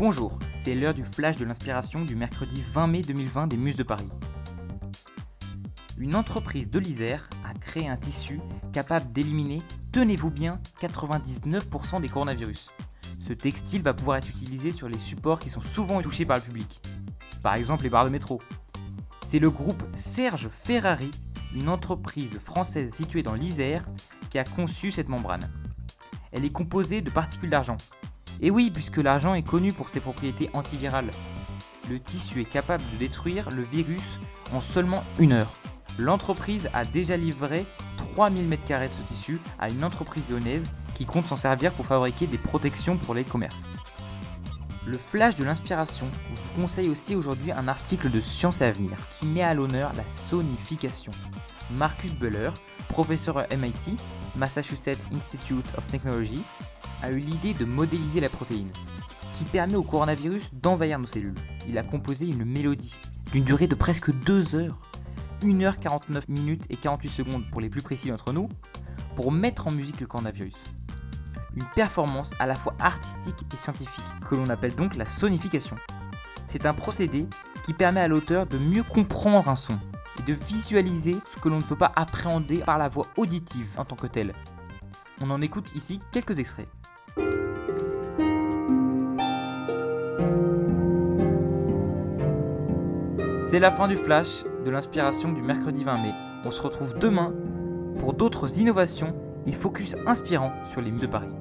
Bonjour, c'est l'heure du flash de l'inspiration du mercredi 20 mai 2020 des Muses de Paris. Une entreprise de l'Isère a créé un tissu capable d'éliminer, tenez-vous bien, 99% des coronavirus. Ce textile va pouvoir être utilisé sur les supports qui sont souvent touchés par le public, par exemple les barres de métro. C'est le groupe Serge Ferrari, une entreprise française située dans l'Isère, qui a conçu cette membrane. Elle est composée de particules d'argent, et oui, puisque l'argent est connu pour ses propriétés antivirales. Le tissu est capable de détruire le virus en seulement une heure. L'entreprise a déjà livré 3000 m2 de ce tissu à une entreprise lyonnaise qui compte s'en servir pour fabriquer des protections pour les commerces. Le flash de l'inspiration vous conseille aussi aujourd'hui un article de Science et Avenir qui met à l'honneur la sonification. Marcus Buller, professeur à MIT, Massachusetts Institute of Technology, a eu l'idée de modéliser la protéine, qui permet au coronavirus d'envahir nos cellules. Il a composé une mélodie d'une durée de presque 2 heures, 1h49 minutes et 48 secondes pour les plus précis d'entre nous, pour mettre en musique le coronavirus. Une performance à la fois artistique et scientifique, que l'on appelle donc la sonification. C'est un procédé qui permet à l'auteur de mieux comprendre un son et de visualiser ce que l'on ne peut pas appréhender par la voix auditive en tant que telle. On en écoute ici quelques extraits. C'est la fin du flash de l'inspiration du mercredi 20 mai. On se retrouve demain pour d'autres innovations et focus inspirants sur les muses de Paris.